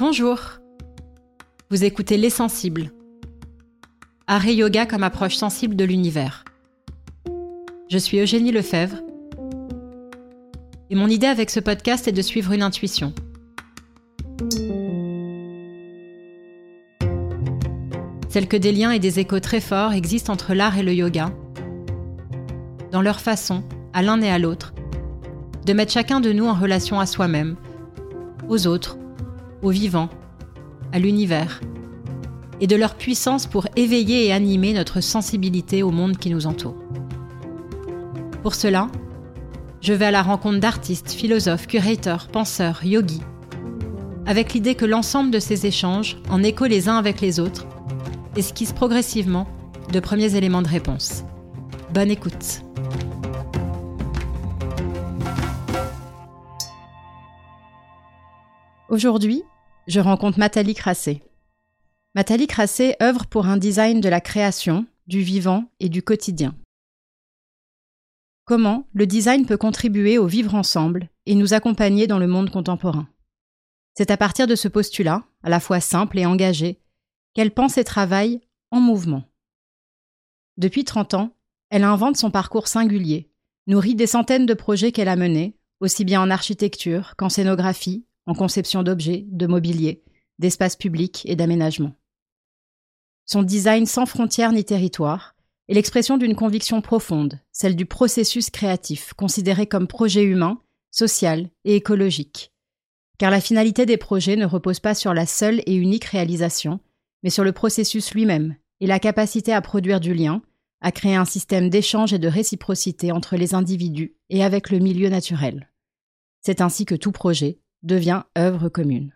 Bonjour. Vous écoutez Les Sensibles. Art et yoga comme approche sensible de l'univers. Je suis Eugénie Lefebvre. Et mon idée avec ce podcast est de suivre une intuition. Celle que des liens et des échos très forts existent entre l'art et le yoga, dans leur façon, à l'un et à l'autre, de mettre chacun de nous en relation à soi-même, aux autres, aux vivants, à l'univers, et de leur puissance pour éveiller et animer notre sensibilité au monde qui nous entoure. Pour cela, je vais à la rencontre d'artistes, philosophes, curateurs, penseurs, yogis, avec l'idée que l'ensemble de ces échanges, en écho les uns avec les autres, esquisse progressivement de premiers éléments de réponse. Bonne écoute. Aujourd'hui, je rencontre Matali Crassé. Matali Crassé œuvre pour un design de la création, du vivant et du quotidien. Comment le design peut contribuer au vivre ensemble et nous accompagner dans le monde contemporain? C'est à partir de ce postulat, à la fois simple et engagé, qu'elle pense et travaille en mouvement. Depuis 30 ans, elle invente son parcours singulier, nourrit des centaines de projets qu'elle a menés, aussi bien en architecture qu'en scénographie, en conception d'objets, de mobilier, d'espaces publics et d'aménagement. Son design sans frontières ni territoire est l'expression d'une conviction profonde, celle du processus créatif, considéré comme projet humain, social et écologique. Car la finalité des projets ne repose pas sur la seule et unique réalisation, mais sur le processus lui-même et la capacité à produire du lien, à créer un système d'échange et de réciprocité entre les individus et avec le milieu naturel. C'est ainsi que tout projet, devient œuvre commune.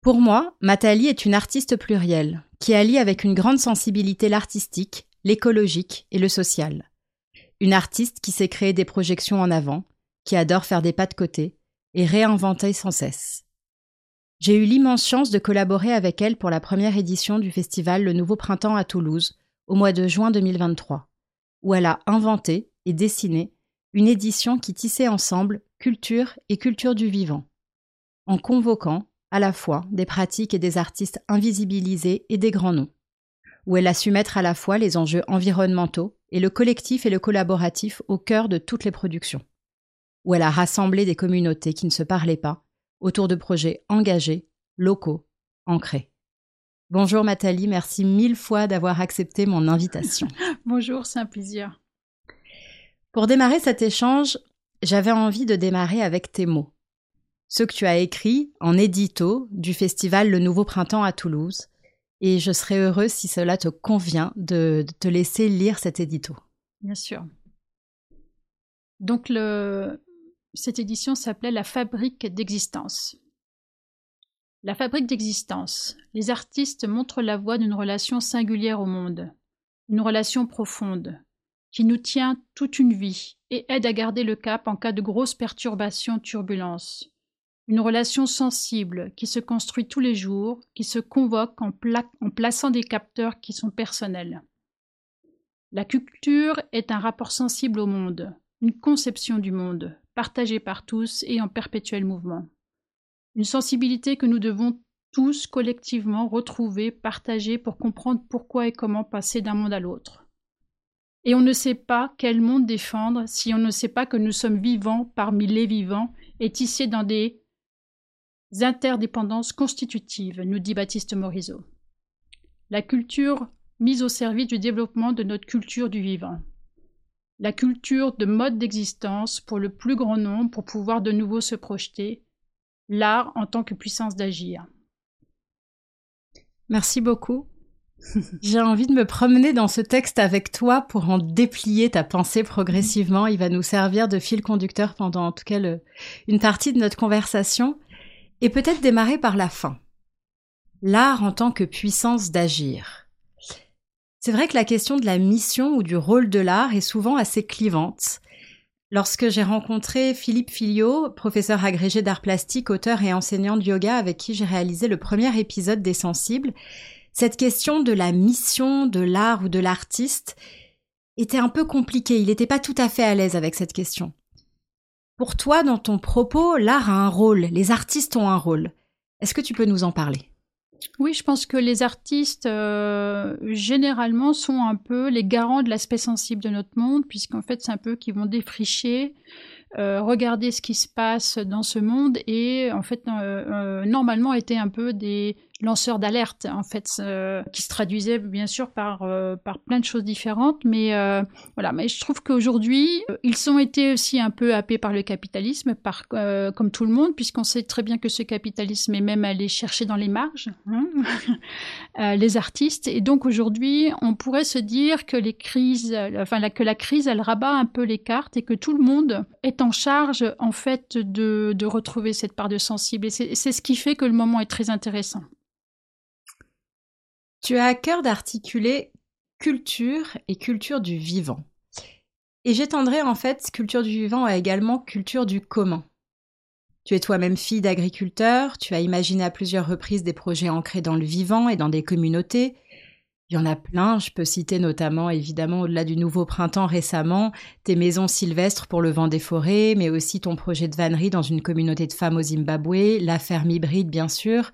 Pour moi, Matali est une artiste plurielle, qui allie avec une grande sensibilité l'artistique, l'écologique et le social. Une artiste qui sait créer des projections en avant, qui adore faire des pas de côté et réinventer sans cesse. J'ai eu l'immense chance de collaborer avec elle pour la première édition du festival Le Nouveau Printemps à Toulouse, au mois de juin 2023, où elle a inventé et dessiné une édition qui tissait ensemble culture et culture du vivant, en convoquant à la fois des pratiques et des artistes invisibilisés et des grands noms, où elle a su mettre à la fois les enjeux environnementaux et le collectif et le collaboratif au cœur de toutes les productions, où elle a rassemblé des communautés qui ne se parlaient pas autour de projets engagés, locaux, ancrés. Bonjour Nathalie, merci mille fois d'avoir accepté mon invitation. Bonjour, c'est un plaisir. Pour démarrer cet échange, j'avais envie de démarrer avec tes mots ce que tu as écrit en édito du festival Le Nouveau Printemps à Toulouse. Et je serais heureuse si cela te convient de, te laisser lire cet édito. Bien sûr. Donc le, cette édition s'appelait La fabrique d'existence. La fabrique d'existence. Les artistes montrent la voie d'une relation singulière au monde, une relation profonde, qui nous tient toute une vie et aide à garder le cap en cas de grosses perturbations, turbulences une relation sensible qui se construit tous les jours, qui se convoque en, plaçant des capteurs qui sont personnels. La culture est un rapport sensible au monde, une conception du monde, partagée par tous et en perpétuel mouvement. Une sensibilité que nous devons tous collectivement retrouver, partager pour comprendre pourquoi et comment passer d'un monde à l'autre. Et on ne sait pas quel monde défendre si on ne sait pas que nous sommes vivants parmi les vivants et tissés dans des interdépendances constitutives, nous dit Baptiste Morisot. La culture mise au service du développement de notre culture du vivant. La culture de mode d'existence pour le plus grand nombre pour pouvoir de nouveau se projeter. L'art en tant que puissance d'agir. Merci beaucoup. J'ai envie de me promener dans ce texte avec toi pour en déplier ta pensée progressivement. Il va nous servir de fil conducteur pendant en tout cas une partie de notre conversation. Et peut-être démarrer par la fin. L'art en tant que puissance d'agir. C'est vrai que la question de la mission ou du rôle de l'art est souvent assez clivante. Lorsque j'ai rencontré Philippe Filio, professeur agrégé d'art plastique, auteur et enseignant de yoga avec qui j'ai réalisé le premier épisode des Sensibles, cette question de la mission de l'art ou de l'artiste était un peu compliquée. Il n'était pas tout à fait à l'aise avec cette question. Pour toi, dans ton propos, l'art a un rôle, les artistes ont un rôle. Est-ce que tu peux nous en parler? Oui, je pense que les artistes, euh, généralement, sont un peu les garants de l'aspect sensible de notre monde, puisqu'en fait, c'est un peu qui vont défricher, euh, regarder ce qui se passe dans ce monde et, en fait, normalement, étaient un peu des lanceurs d'alerte en fait euh, qui se traduisait bien sûr par euh, par plein de choses différentes. Mais euh, voilà. Mais je trouve qu'aujourd'hui ils ont été aussi un peu happés par le capitalisme par comme tout le monde puisqu'on sait très bien que ce capitalisme est même allé chercher dans les marges hein, les artistes. Et donc aujourd'hui on pourrait se dire que les crises enfin la, que la crise elle rabat un peu les cartes et que tout le monde est en charge en fait de de retrouver cette part de sensible. Et c'est ce qui fait que le moment est très intéressant tu as à cœur d'articuler culture et culture du vivant. Et j'étendrai en fait culture du vivant à également culture du commun. Tu es toi-même fille d'agriculteur, tu as imaginé à plusieurs reprises des projets ancrés dans le vivant et dans des communautés. Il y en a plein, je peux citer notamment évidemment au-delà du nouveau printemps récemment, tes maisons sylvestres pour le vent des forêts, mais aussi ton projet de vannerie dans une communauté de femmes au Zimbabwe, la ferme hybride bien sûr,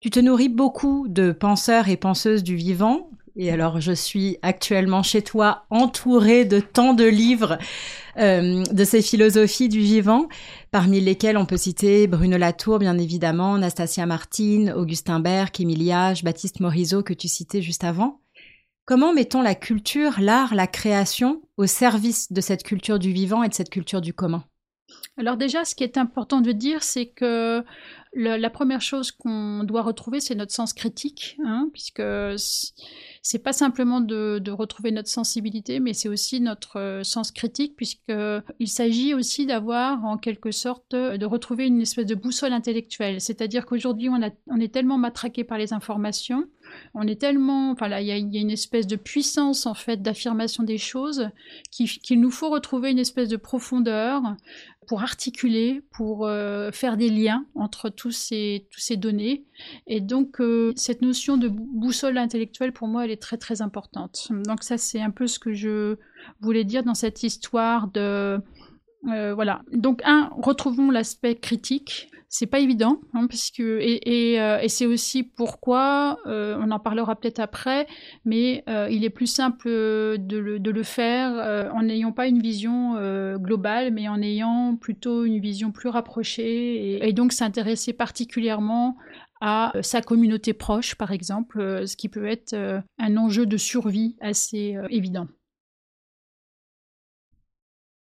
tu te nourris beaucoup de penseurs et penseuses du vivant. Et alors, je suis actuellement chez toi entourée de tant de livres euh, de ces philosophies du vivant, parmi lesquels on peut citer Bruno Latour, bien évidemment, Nastasia Martin, Augustin Berg, Émile Baptiste Morisot, que tu citais juste avant. Comment mettons la culture, l'art, la création au service de cette culture du vivant et de cette culture du commun? Alors déjà, ce qui est important de dire, c'est que la première chose qu'on doit retrouver, c'est notre sens critique, hein, puisque c'est pas simplement de, retrouver notre sensibilité, mais c'est aussi notre euh, sens critique, puisqu'il s'agit aussi d'avoir, en quelque sorte, de retrouver une espèce de boussole intellectuelle. C'est-à-dire qu'aujourd'hui, on est tellement matraqué par les informations, on est tellement, enfin là, il y, a une espèce de puissance en fait d'affirmation des choses qu'il nous faut retrouver une espèce de profondeur pour articuler, pour euh, faire des liens entre tous ces, tous ces données. Et donc, euh, cette notion de boussole intellectuelle, pour moi, elle est très, très importante. Donc, ça, c'est un peu ce que je voulais dire dans cette histoire de... Euh, voilà. Donc, un, retrouvons l'aspect critique c'est pas évident, hein, euh, et, c'est aussi pourquoi euh, on en parlera peut-être après, mais euh, il est plus simple de le, de le faire en n'ayant pas une vision globale, mais en ayant plutôt une vision plus rapprochée et, et donc s'intéresser particulièrement à sa communauté proche, par exemple, ce qui peut être un enjeu de survie assez évident.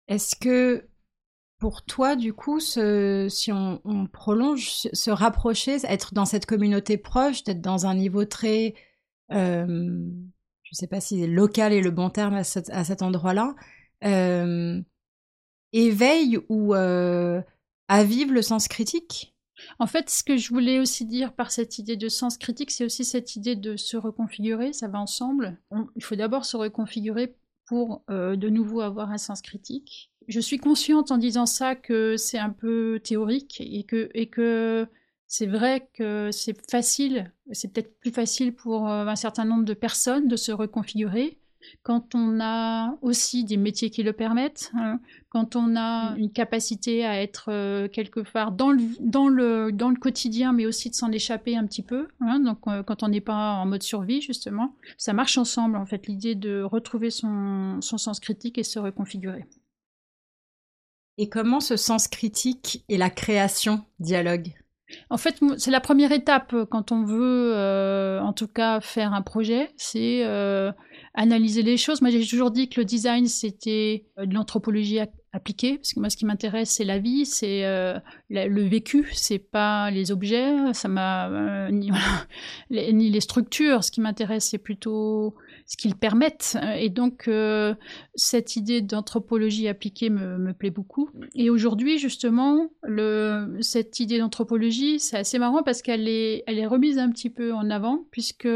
Est-ce que pour toi, du coup, si on, prolonge, se rapprocher, être dans cette communauté proche, d'être dans un niveau très, euh, je ne sais pas si local est le bon terme à, cet endroit-là, euh, éveille ou euh, avive le sens critique? En fait, ce que je voulais aussi dire par cette idée de sens critique, c'est aussi cette idée de se reconfigurer, ça va ensemble. il faut d'abord se reconfigurer pour de nouveau avoir un sens critique je suis consciente en disant ça que c'est un peu théorique et que, et que c'est vrai que c'est facile, c'est peut-être plus facile pour euh, un certain nombre de personnes de se reconfigurer quand on a aussi des métiers qui le permettent, hein, quand on a mm. une capacité à être euh, quelque part dans le, dans, le, dans le quotidien, mais aussi de s'en échapper un petit peu, hein, donc euh, quand on n'est pas en mode survie, justement, ça marche ensemble, en fait, l'idée de retrouver son, son sens critique et se reconfigurer. Et comment ce sens critique et la création dialoguent en fait, c'est la première étape euh, quand on veut, euh, en tout cas, faire un projet, c'est euh, analyser les choses. Moi, j'ai toujours dit que le design, c'était de l'anthropologie appliquée, parce que moi, ce qui m'intéresse, c'est la vie, c'est le vécu, c'est pas les objets, ça m'a ni, ni, les structures. Ce qui m'intéresse, c'est plutôt ce qu'ils permettent. Et donc, euh, cette idée d'anthropologie appliquée me, plaît beaucoup. Et aujourd'hui, justement, le, cette idée d'anthropologie, c'est assez marrant parce qu'elle est, elle est remise un petit peu en avant, puisque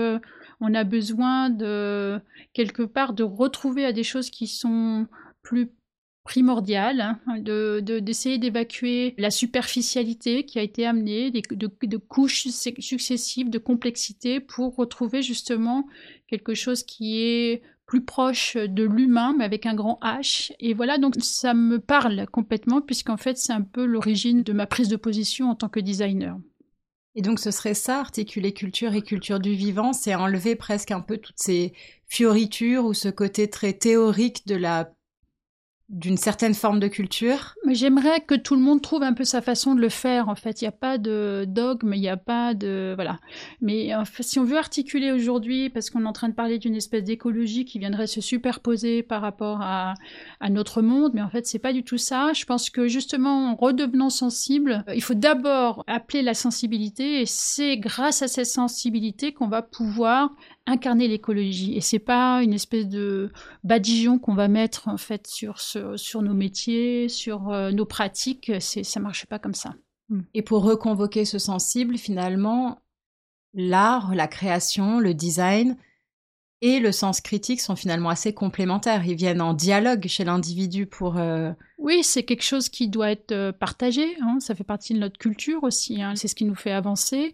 on a besoin de, quelque part, de retrouver à des choses qui sont plus primordial hein, de, d'essayer d'évacuer la superficialité qui a été amenée, de, de, couches successives de complexité pour retrouver justement quelque chose qui est plus proche de l'humain, mais avec un grand H. Et voilà, donc ça me parle complètement, puisqu'en fait, c'est un peu l'origine de ma prise de position en tant que designer. Et donc ce serait ça, articuler culture et culture du vivant, c'est enlever presque un peu toutes ces fioritures ou ce côté très théorique de la d'une certaine forme de culture. J'aimerais que tout le monde trouve un peu sa façon de le faire. En fait, il n'y a pas de dogme, il n'y a pas de voilà. Mais si on veut articuler aujourd'hui, parce qu'on est en train de parler d'une espèce d'écologie qui viendrait se superposer par rapport à, à notre monde, mais en fait, c'est pas du tout ça. Je pense que justement, en redevenant sensible, il faut d'abord appeler la sensibilité, et c'est grâce à cette sensibilité qu'on va pouvoir incarner l'écologie. Et c'est pas une espèce de badigeon qu'on va mettre en fait sur, sur nos métiers, sur euh, nos pratiques. C'est, ça marche pas comme ça. Hmm. Et pour reconvoquer ce sensible, finalement, l'art, la création, le design, et le sens critique sont finalement assez complémentaires. Ils viennent en dialogue chez l'individu pour... Euh, oui, c'est quelque chose qui doit être euh, partagé. Hein. Ça fait partie de notre culture aussi. Hein. C'est ce qui nous fait avancer,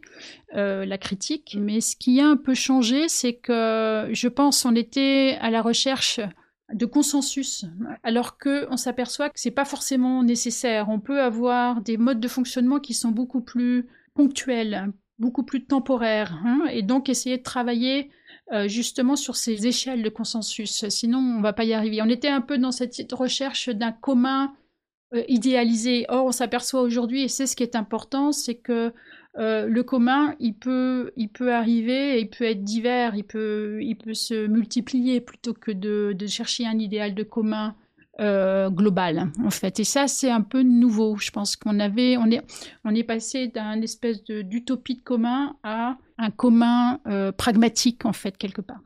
euh, la critique. Mais ce qui a un peu changé, c'est que je pense on était à la recherche de consensus, alors que on s'aperçoit que c'est pas forcément nécessaire. On peut avoir des modes de fonctionnement qui sont beaucoup plus ponctuels, beaucoup plus temporaires, hein, et donc essayer de travailler euh, justement sur ces échelles de consensus. Sinon, on va pas y arriver. On était un peu dans cette recherche d'un commun euh, idéalisé. Or, on s'aperçoit aujourd'hui, et c'est ce qui est important, c'est que euh, le commun, il peut, il peut arriver, il peut être divers, il peut, il peut se multiplier plutôt que de chercher un idéal de commun euh, global en fait. Et ça c'est un peu nouveau. Je pense qu'on avait on est on est passé d'un espèce d'utopie de, commun à un commun euh, pragmatique en fait quelque part.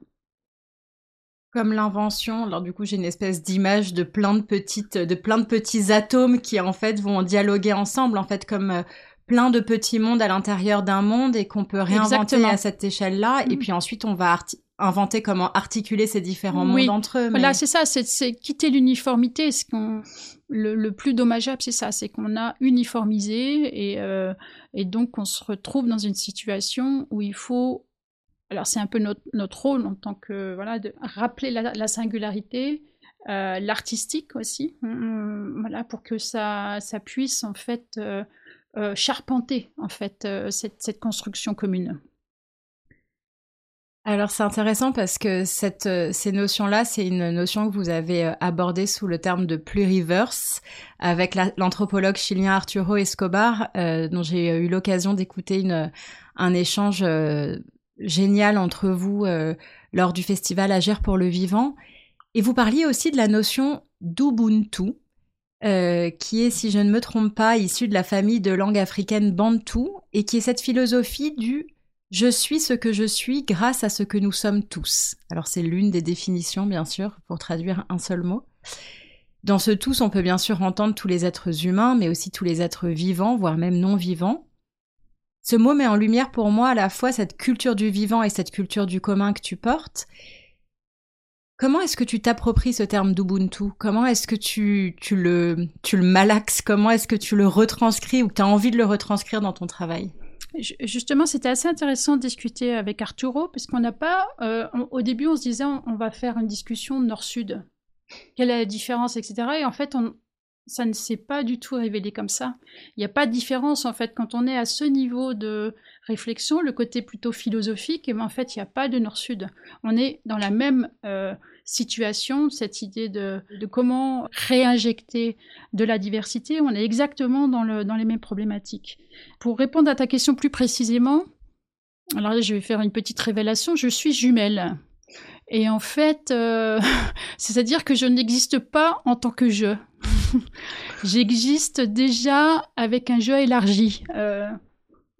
Comme l'invention alors du coup j'ai une espèce d'image de plein de petites de plein de petits atomes qui en fait vont dialoguer ensemble en fait comme euh, plein de petits mondes à l'intérieur d'un monde et qu'on peut réinventer à cette échelle là et mm. puis ensuite on va inventer comment articuler ces différents mondes entre eux. Voilà, c'est ça, c'est quitter l'uniformité. Ce qu'on le, plus dommageable, c'est ça, c'est qu'on a uniformisé et, euh, et donc on se retrouve dans une situation où il faut. Alors c'est un peu notre, notre, rôle en tant que voilà de rappeler la, singularité, euh, l'artistique aussi, voilà pour que ça ça puisse en fait euh, charpenter en fait cette, cette construction commune. Alors c'est intéressant parce que cette, euh, ces notions-là, c'est une notion que vous avez euh, abordée sous le terme de pluriverse avec l'anthropologue chilien Arturo Escobar, euh, dont j'ai eu l'occasion d'écouter un échange génial entre vous lors du festival Agir pour le vivant. Et vous parliez aussi de la notion d'Ubuntu, qui est, si je ne me trompe pas, issue de la famille de langue africaine Bantu, et qui est cette philosophie du je suis ce que je suis grâce à ce que nous sommes tous. Alors c'est l'une des définitions, bien sûr, pour traduire un seul mot. Dans ce tous, on peut bien sûr entendre tous les êtres humains, mais aussi tous les êtres vivants, voire même non vivants. Ce mot met en lumière pour moi à la fois cette culture du vivant et cette culture du commun que tu portes. Comment est-ce que tu t'appropries ce terme d'Ubuntu? Comment est-ce que tu, tu, le, tu le malaxes? Comment est-ce que tu le retranscris ou que tu as envie de le retranscrire dans ton travail? Justement, c'était assez intéressant de discuter avec Arturo, parce qu'on n'a pas. Euh, au début, on se disait, on, va faire une discussion nord-sud. Quelle est la différence, etc. Et en fait, ça ne s'est pas du tout révélé comme ça. Il n'y a pas de différence, en fait, quand on est à ce niveau de réflexion, le côté plutôt philosophique, et ben, en fait, il n'y a pas de nord-sud. On est dans la même. Euh, situation, cette idée de, comment réinjecter de la diversité, on est exactement dans, le, dans les mêmes problématiques. Pour répondre à ta question plus précisément, alors là, je vais faire une petite révélation, je suis jumelle. Et en fait, euh, c'est-à-dire que je n'existe pas en tant que je. J'existe déjà avec un jeu élargi. Euh,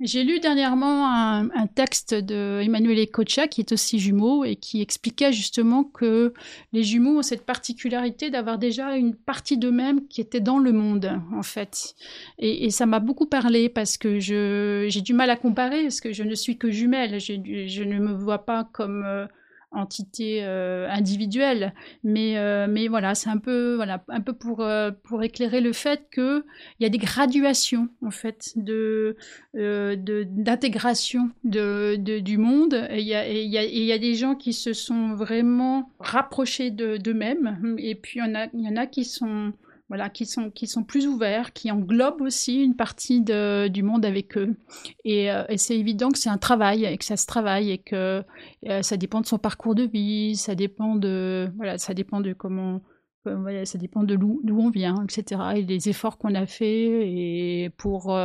j'ai lu dernièrement un, texte de Emmanuel Ecocha, qui est aussi jumeau, et qui expliquait justement que les jumeaux ont cette particularité d'avoir déjà une partie d'eux-mêmes qui était dans le monde, en fait. Et, ça m'a beaucoup parlé parce que j'ai du mal à comparer, parce que je ne suis que jumelle. Je ne me vois pas comme euh, entité euh, individuelle. Mais, euh, mais voilà, c'est un peu, voilà, un peu pour, euh, pour éclairer le fait qu'il y a des graduations, en fait, de, d'intégration de, du monde. Il y, a, il, y a, y a des gens qui se sont vraiment rapprochés d'eux-mêmes. Et puis, il y, il y en a qui sont voilà, qui sont, qui sont plus ouverts, qui englobent aussi une partie de, du monde avec eux. Et, euh, c'est évident que c'est un travail, et que ça se travaille, et que euh, ça dépend de son parcours de vie, ça dépend de, voilà, ça dépend de comment, euh, voilà, ça dépend de d'où on vient, etc. Et les efforts qu'on a fait et pour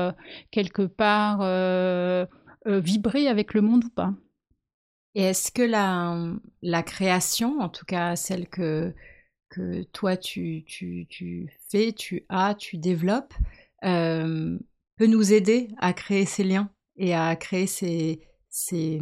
quelque part vibrer avec le monde ou pas. Et est-ce que la, la création, en tout cas celle que que toi tu, tu, tu, fais, tu as, tu développes, euh, peut nous aider à créer ces liens et à créer ces, ces,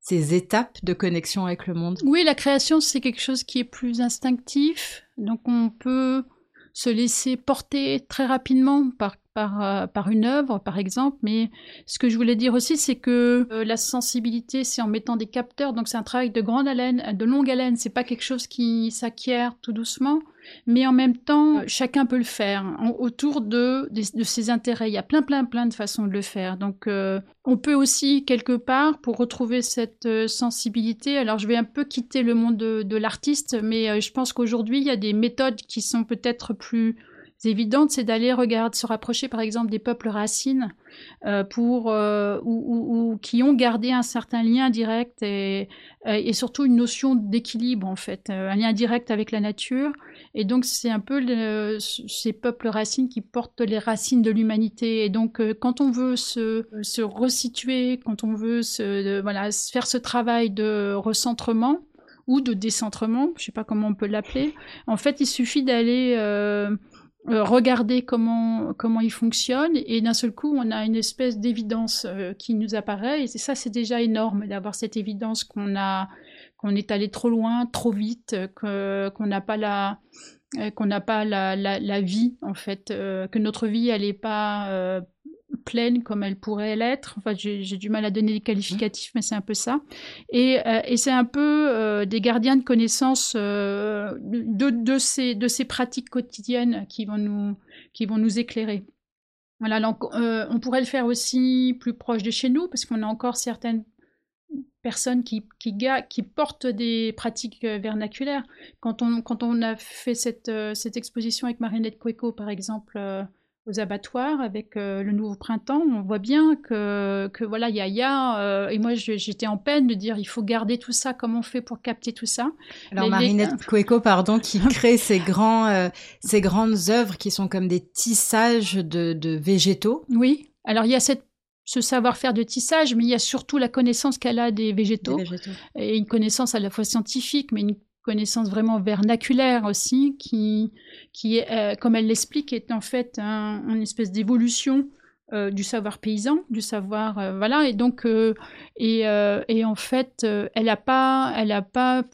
ces étapes de connexion avec le monde? Oui, la création, c'est quelque chose qui est plus instinctif. Donc on peut se laisser porter très rapidement par par, euh, par une œuvre, par exemple. Mais ce que je voulais dire aussi, c'est que euh, la sensibilité, c'est en mettant des capteurs. Donc c'est un travail de grande haleine, de longue haleine. C'est pas quelque chose qui s'acquiert tout doucement. Mais en même temps, chacun peut le faire autour de, de, ses intérêts. Il y a plein, plein, plein de façons de le faire. Donc, euh, on peut aussi, quelque part, pour retrouver cette sensibilité, alors je vais un peu quitter le monde de, de l'artiste, mais je pense qu'aujourd'hui, il y a des méthodes qui sont peut-être plus évidente, c'est d'aller regarder, se rapprocher par exemple des peuples racines euh, pour euh, ou, qui ont gardé un certain lien direct et, et surtout une notion d'équilibre en fait, euh, un lien direct avec la nature. Et donc c'est un peu ces peuples racines qui portent les racines de l'humanité. Et donc quand on veut se, se resituer, quand on veut voilà, faire ce travail de recentrement, ou de décentrement, je ne sais pas comment on peut l'appeler. En fait, il suffit d'aller euh, regarder comment comment il fonctionne et d'un seul coup on a une espèce d'évidence euh, qui nous apparaît et ça c'est déjà énorme d'avoir cette évidence qu'on a qu'on est allé trop loin trop vite que qu'on n'a pas la qu'on n'a pas la, la, la, vie en fait euh, que notre vie elle est pas pleine comme elle pourrait l'être. Enfin, j'ai du mal à donner des qualificatifs, mais c'est un peu ça. Et, euh, et c'est un peu euh, des gardiens de connaissances euh, de, de, ces, de ces pratiques quotidiennes qui vont nous, qui vont nous éclairer. Voilà, donc on pourrait le faire aussi plus proche de chez nous, parce qu'on a encore certaines personnes qui, qui, qui, portent des pratiques vernaculaires. Quand on, quand on a fait cette, cette exposition avec Marinette Cueco, par exemple, aux abattoirs avec euh, le nouveau printemps, on voit bien que, que voilà, il y a, y a euh, et moi j'étais en peine de dire il faut garder tout ça, comment on fait pour capter tout ça. Alors Marinette les... pardon, qui crée ces grands, euh, ces grandes œuvres qui sont comme des tissages de, de végétaux. Oui. Alors il y a cette ce savoir-faire de tissage, mais il y a surtout la connaissance qu'elle a des végétaux, des végétaux, et une connaissance à la fois scientifique, mais une connaissance vraiment vernaculaire aussi, qui, qui euh, comme elle l'explique, est en fait un, une espèce d'évolution euh, du savoir paysan, du savoir, euh, voilà, et donc, et, en fait, elle n'a pas, pas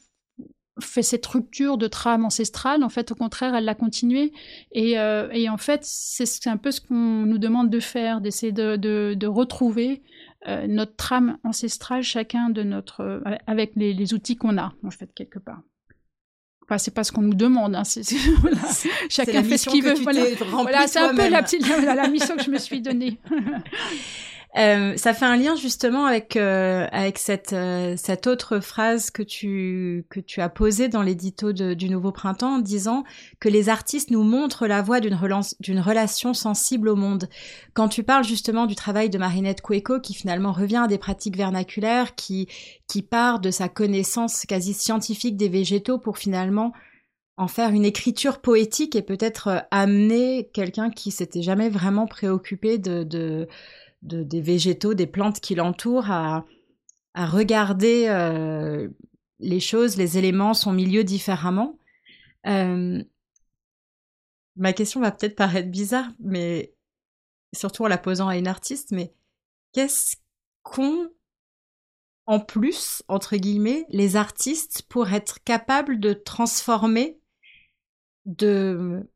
fait cette rupture de trame ancestrale, en fait, au contraire, elle l'a continué, et, et, en fait, c'est un peu ce qu'on nous demande de faire, d'essayer de, de, retrouver notre trame ancestrale, chacun de notre, avec les outils qu'on a, en fait, quelque part. Enfin, c'est pas ce qu'on nous demande. Hein. Chacun fait ce qu'il veut. Voilà, c'est un peu la, petite, la, mission que je me suis donnée. Euh, ça fait un lien justement avec euh, avec cette euh, cette autre phrase que tu que tu as posée dans l'édito du Nouveau Printemps en disant que les artistes nous montrent la voie d'une d'une relation sensible au monde. Quand tu parles justement du travail de Marinette Cueco qui finalement revient à des pratiques vernaculaires, qui qui part de sa connaissance quasi scientifique des végétaux pour finalement en faire une écriture poétique et peut-être amener quelqu'un qui s'était jamais vraiment préoccupé de, de des végétaux, des plantes qui l'entourent, à, regarder euh, les choses, les éléments, son milieu différemment. Euh, ma question va peut-être paraître bizarre, mais surtout en la posant à une artiste, mais qu'est-ce qu'ont en plus, entre guillemets, les artistes pour être capables de transformer, de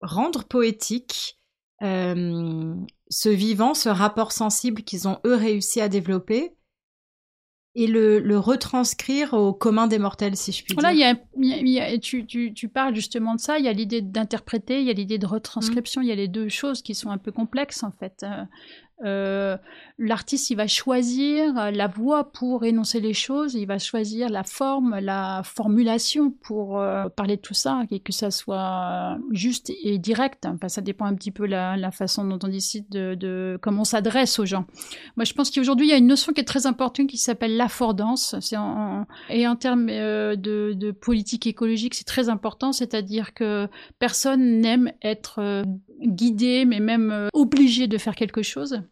rendre poétique euh, ce vivant, ce rapport sensible qu'ils ont eux réussi à développer et le, retranscrire au commun des mortels, si je puis dire. Y a, tu, tu, tu, parles justement de ça. Il y a l'idée d'interpréter, il y a l'idée de retranscription. Il y a les deux choses qui sont un peu complexes en fait. Euh, euh, l'artiste il va choisir la voix pour énoncer les choses, il va choisir la forme, la formulation pour euh, parler de tout ça et que ça soit juste et direct. Enfin, ça dépend un petit peu la, la façon dont on décide de, de comment on s'adresse aux gens. Moi, je pense qu'aujourd'hui il y a une notion qui est très importante qui s'appelle l'affordance. Et en termes euh, de, de, politique écologique, c'est très important, c'est-à-dire que personne n'aime être guidé, mais même obligé de faire quelque chose.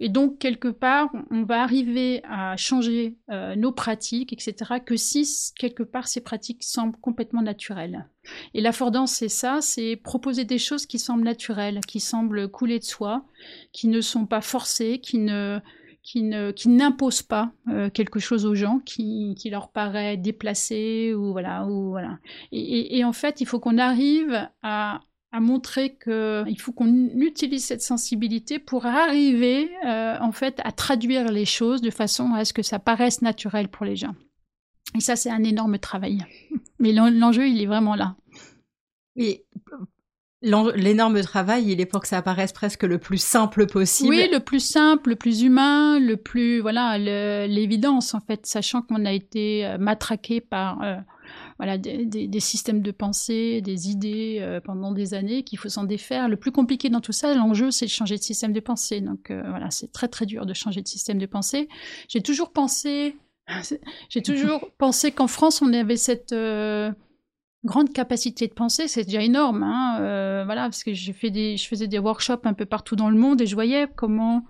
Et donc, quelque part, on va arriver à changer euh, nos pratiques, etc., que si, quelque part, ces pratiques semblent complètement naturelles. Et l'affordance, c'est ça, c'est proposer des choses qui semblent naturelles, qui semblent couler de soi, qui ne sont pas forcées, qui ne qui ne qui n'imposent pas euh, quelque chose aux gens qui, qui leur paraît déplacé ou voilà ou voilà et, et en fait il faut qu'on arrive à à montrer qu'il faut qu'on utilise cette sensibilité pour arriver euh, en fait à traduire les choses de façon à ce que ça paraisse naturel pour les gens. Et ça, c'est un énorme travail. Mais l'enjeu, il est vraiment là. Et l'énorme travail, il est pour que ça apparaisse presque le plus simple possible. Oui, le plus simple, le plus humain, le plus voilà l'évidence en fait, sachant qu'on a été euh, matraqué par euh, voilà, des, systèmes de pensée, des idées euh, pendant des années qu'il faut s'en défaire. Le plus compliqué dans tout ça, l'enjeu, c'est de changer de système de pensée. Donc euh, voilà, c'est très très dur de changer de système de pensée. J'ai toujours pensé, j'ai toujours pensé qu'en France, on avait cette euh, grande capacité de penser, c'est déjà énorme. Hein, voilà, parce que j'ai fait des, je faisais des workshops un peu partout dans le monde et je voyais comment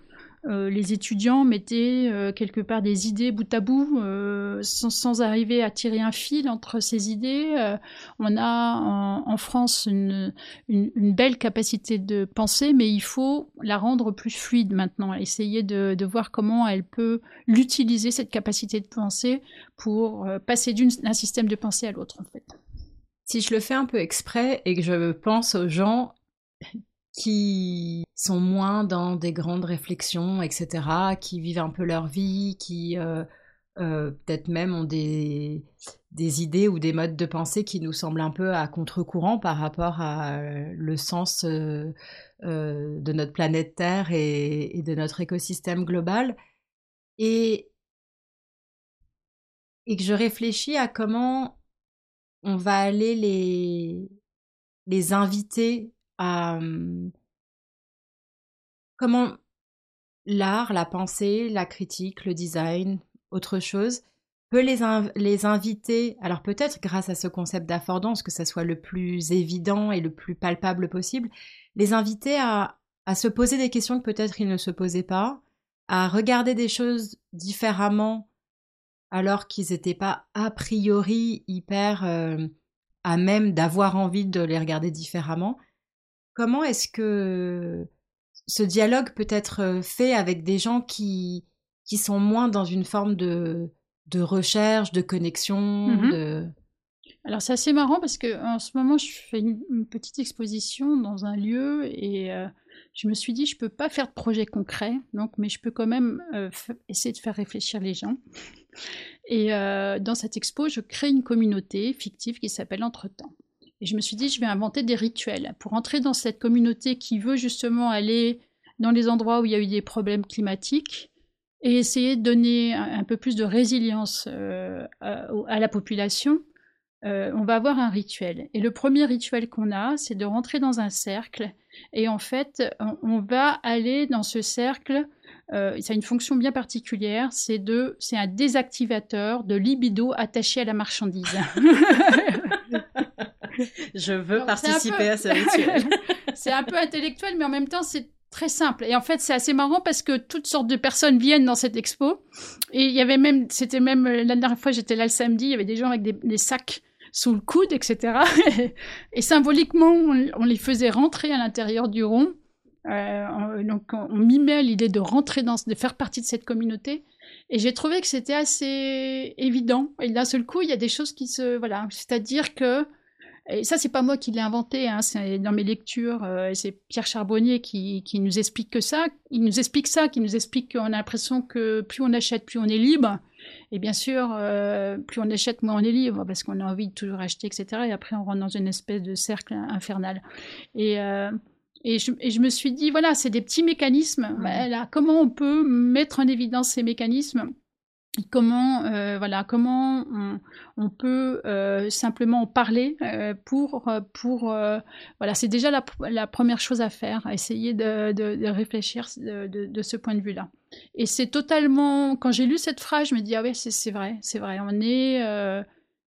euh, les étudiants mettaient euh, quelque part des idées bout à bout euh, sans, arriver à tirer un fil entre ces idées. on a en, France une, belle capacité de penser, mais il faut la rendre plus fluide maintenant, essayer de, voir comment elle peut l'utiliser, cette capacité de penser, pour passer d'un système de pensée à l'autre en fait. Si je le fais un peu exprès et que je pense aux gens qui sont moins dans des grandes réflexions, etc., qui vivent un peu leur vie, qui euh, euh, peut-être même ont des, idées ou des modes de pensée qui nous semblent un peu à contre-courant par rapport à euh, le sens de notre planète Terre et, de notre écosystème global. Et, et que je réfléchis à comment on va aller les, les inviter comment l'art, la pensée, la critique, le design, autre chose, peut les, les inviter, alors peut-être grâce à ce concept d'affordance, que ça soit le plus évident et le plus palpable possible, les inviter à, à se poser des questions que peut-être ils ne se posaient pas, à regarder des choses différemment alors qu'ils n'étaient pas a priori hyper à même d'avoir envie de les regarder différemment, Comment est-ce que ce dialogue peut être euh, fait avec des gens qui, qui sont moins dans une forme de, de recherche, de connexion mmh de... Alors c'est assez marrant parce que en ce moment je fais une, petite exposition dans un lieu et euh, je me suis dit je peux pas faire de projet concret donc mais je peux quand même euh, essayer de faire réfléchir les gens. Et dans cette expo je crée une communauté fictive qui s'appelle Entretemps. Et je me suis dit, je vais inventer des rituels pour entrer dans cette communauté qui veut justement aller dans les endroits où il y a eu des problèmes climatiques et essayer de donner un, peu plus de résilience euh, à, la population. Euh, on va avoir un rituel. Et le premier rituel qu'on a, c'est de rentrer dans un cercle. Et en fait, on, va aller dans ce cercle. Euh, ça a une fonction bien particulière. C'est c'est un désactivateur de libido attaché à la marchandise. Je veux participer à ce rituel. c'est un peu intellectuel, mais en même temps, c'est très simple. Et en fait, c'est assez marrant parce que toutes sortes de personnes viennent dans cette expo. Et il y avait même, c'était même, la dernière fois, j'étais là le samedi, il y avait des gens avec des, sacs sous le coude, etc. et, symboliquement, on, les faisait rentrer à l'intérieur du rond. Euh, donc, on, mimait l'idée de rentrer dans, de faire partie de cette communauté. Et j'ai trouvé que c'était assez évident. Et d'un seul coup, il y a des choses qui se, voilà, c'est-à-dire que et ça, c'est pas moi qui l'ai inventé, hein, c'est dans mes lectures, euh, c'est Pierre Charbonnier qui, qui, nous explique que ça. Il nous explique ça, qui nous explique qu'on a l'impression que plus on achète, plus on est libre. Et bien sûr, euh, plus on achète, moins on est libre, parce qu'on a envie de toujours acheter, etc. Et après, on rentre dans une espèce de cercle infernal. Et, euh, Et je, et je, me suis dit, voilà, c'est des petits mécanismes. Comment on peut mettre en évidence ces mécanismes? Comment euh, voilà comment on, peut euh, simplement en parler euh, pour pour voilà c'est déjà la, première chose à faire essayer de, de, de réfléchir de, de, ce point de vue là et c'est totalement quand j'ai lu cette phrase je me dis ah ouais c'est vrai c'est vrai on est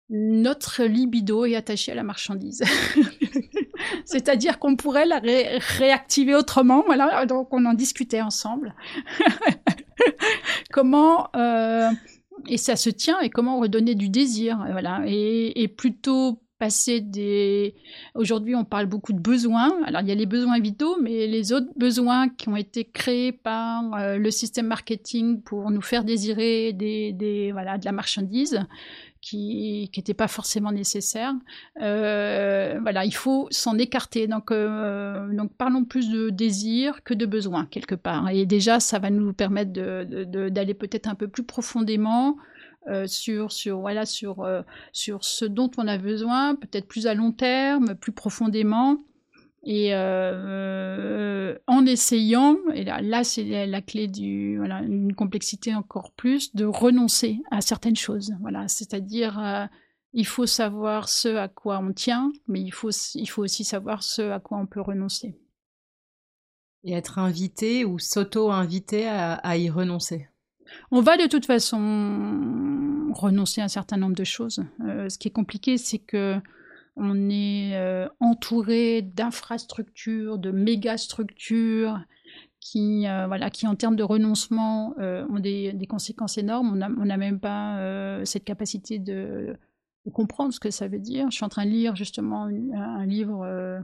notre libido est attaché à la marchandise. C'est-à-dire qu'on pourrait la réactiver autrement voilà donc on en discutait ensemble comment euh, et ça se tient et comment redonner du désir, voilà, et, plutôt passer des. Aujourd'hui, on parle beaucoup de besoins. Alors, il y a les besoins vitaux, mais les autres besoins qui ont été créés par euh, le système marketing pour nous faire désirer des, des de la marchandise qui n'était pas forcément nécessaire. Euh, voilà, il faut s'en écarter. Donc, euh, donc, parlons plus de désir que de besoin, quelque part. Et déjà, ça va nous permettre d'aller peut-être un peu plus profondément euh, sur, sur, voilà, sur, sur ce dont on a besoin, peut-être plus à long terme, plus profondément. Et euh, en essayant, et là, là c'est la clé du, voilà, une complexité encore plus, de renoncer à certaines choses. Voilà, c'est-à-dire, euh, il faut savoir ce à quoi on tient, mais il faut, il faut aussi savoir ce à quoi on peut renoncer. Et être invité ou s'auto-inviter à, à y renoncer. On va de toute façon renoncer à un certain nombre de choses. Euh, ce qui est compliqué, c'est que on est euh, entouré d'infrastructures, de méga-structures qui, euh, voilà, qui en termes de renoncement euh, ont des, conséquences énormes. On n'a même pas cette capacité de, comprendre ce que ça veut dire. Je suis en train de lire justement un, livre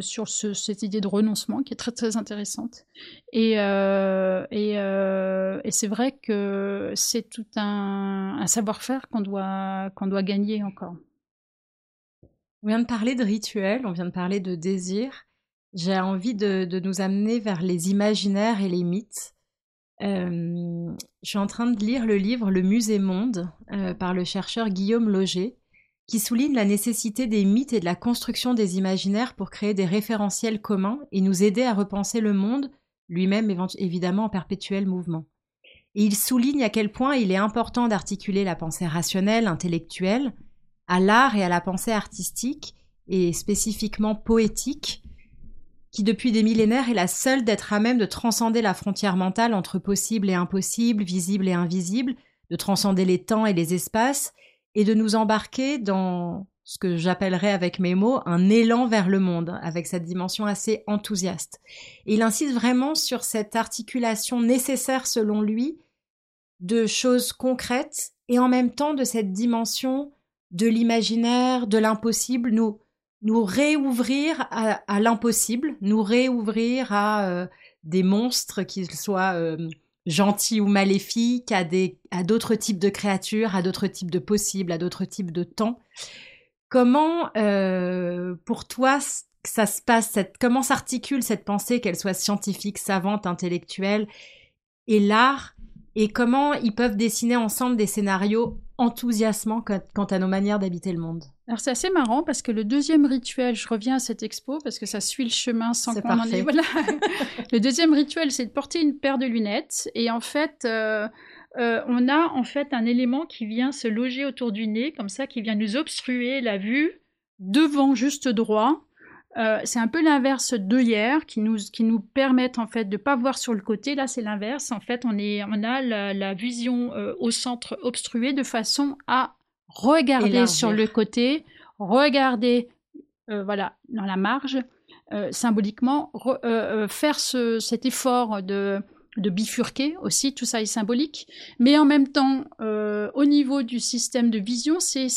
sur cette idée de renoncement qui est très très intéressante. Et, c'est vrai que c'est tout un, un savoir-faire qu'on doit, qu'on doit gagner encore. On vient de parler de rituels, on vient de parler de désir. J'ai envie de, nous amener vers les imaginaires et les mythes. Euh, je suis en train de lire le livre Le Musée Monde euh, par le chercheur Guillaume Loger, qui souligne la nécessité des mythes et de la construction des imaginaires pour créer des référentiels communs et nous aider à repenser le monde, lui-même évidemment en perpétuel mouvement. Et il souligne à quel point il est important d'articuler la pensée rationnelle, intellectuelle, à l'art et à la pensée artistique, et spécifiquement poétique, qui depuis des millénaires est la seule d'être à même de transcender la frontière mentale entre possible et impossible, visible et invisible, de transcender les temps et les espaces, et de nous embarquer dans ce que j'appellerais avec mes mots un élan vers le monde, avec cette dimension assez enthousiaste. Et il insiste vraiment sur cette articulation nécessaire selon lui de choses concrètes et en même temps de cette dimension de l'imaginaire, de l'impossible, nous, nous réouvrir à, l'impossible, nous réouvrir à euh, des monstres, qu'ils soient euh, gentils ou maléfiques, à, d'autres types de créatures, à d'autres types de possibles, à d'autres types de temps. Comment, euh, pour toi, ça se passe, comment s'articule cette pensée, qu'elle soit scientifique, savante, intellectuelle, et l'art, et comment ils peuvent dessiner ensemble des scénarios enthousiasmant quant à nos manières d'habiter le monde. Alors c'est assez marrant parce que le deuxième rituel, je reviens à cette expo parce que ça suit le chemin sans qu'on en ait. Voilà. le deuxième rituel, c'est de porter une paire de lunettes et en fait, euh, euh, on a en fait un élément qui vient se loger autour du nez comme ça, qui vient nous obstruer la vue devant juste droit euh, c'est un peu l'inverse d'œillères qui nous, qui nous permettent en fait de pas voir sur le côté. Là, c'est l'inverse. En fait, on, est, on a la, vision euh, au centre obstruée de façon à regarder sur le côté, regarder euh, voilà dans la marge, symboliquement, faire ce, cet effort de de bifurquer aussi, tout ça est symbolique. Mais en même temps, euh, au niveau du système de vision, c'est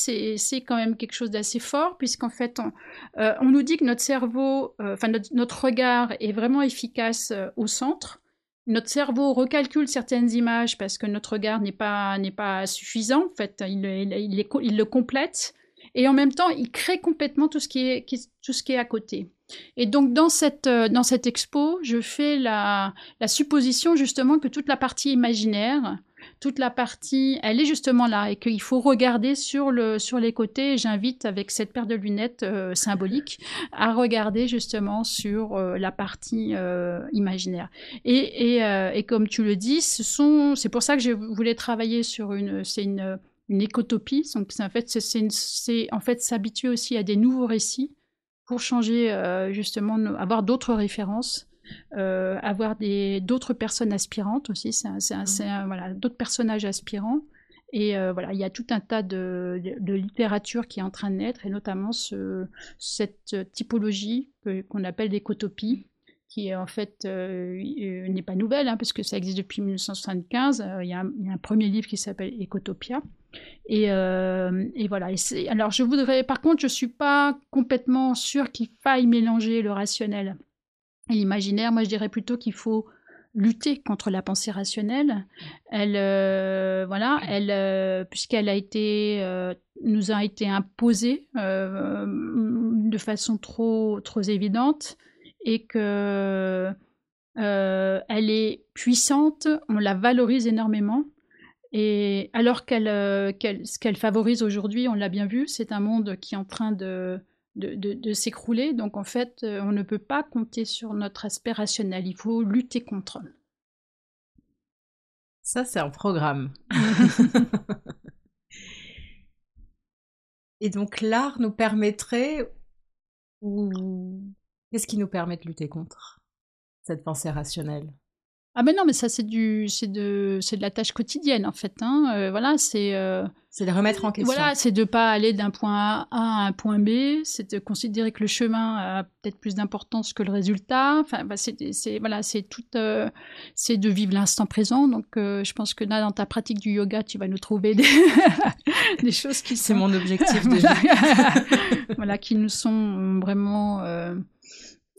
quand même quelque chose d'assez fort, puisqu'en fait, on, euh, nous dit que notre cerveau, euh, enfin notre, regard est vraiment efficace au centre. Notre cerveau recalcule certaines images parce que notre regard n'est pas, pas suffisant, en fait, il, il, il, le complète. Et en même temps, il crée complètement tout ce qui est, tout ce qui est à côté. Et donc dans cette, euh, dans cette expo, je fais la, la supposition justement que toute la partie imaginaire, toute la partie, elle est justement là et qu'il faut regarder sur, le, sur les côtés. J'invite avec cette paire de lunettes euh, symboliques à regarder justement sur euh, la partie euh, imaginaire. Et, et, et, comme tu le dis, c'est pour ça que je voulais travailler sur une, c'est une, une écotopie. Donc en fait, c'est, en fait s'habituer aussi à des nouveaux récits pour changer justement, avoir d'autres références euh, avoir d'autres personnes aspirantes aussi, c'est mmh. voilà, d'autres personnages aspirants. Et euh, voilà, il y a tout un tas de, de, littérature qui est en train de naître, et notamment ce, cette typologie qu'on appelle l'écotopie, qui en fait euh, n'est pas nouvelle, hein, parce que ça existe depuis 1975. Il y, a un, premier livre qui s'appelle Ecotopia. Et, et voilà. Et alors, je voudrais, par contre, je suis pas complètement sûre qu'il faille mélanger le rationnel l'imaginaire, moi je dirais plutôt qu'il faut lutter contre la pensée rationnelle. Elle, euh, voilà, elle, euh, puisqu'elle a été, euh, nous a été imposée de façon trop, trop évidente, et que elle est puissante, on la valorise énormément. Et alors qu'elle, qu'elle, ce qu'elle favorise aujourd'hui, on l'a bien vu, c'est un monde qui est en train de de, s'écrouler. Donc en fait, euh, on ne peut pas compter sur notre aspect rationnel. Il faut lutter contre. Ça, c'est un programme. Et donc l'art nous permettrait, ou qu'est-ce qui nous permet de lutter contre cette pensée rationnelle? Ah mais non, mais ça c'est du, c'est de, c'est de la tâche quotidienne en fait. Hein. Euh, voilà, c'est. Euh, c'est de remettre en question. Voilà, c'est de pas aller d'un point A à un point B. C'est de considérer que le chemin a peut-être plus d'importance que le résultat. Enfin, bah, c'est, c'est, voilà, c'est tout, euh, c'est de vivre l'instant présent. Donc, je pense que là, dans ta pratique du yoga, tu vas nous trouver des, des choses qui. C'est mon objectif déjà. voilà, qui nous sont vraiment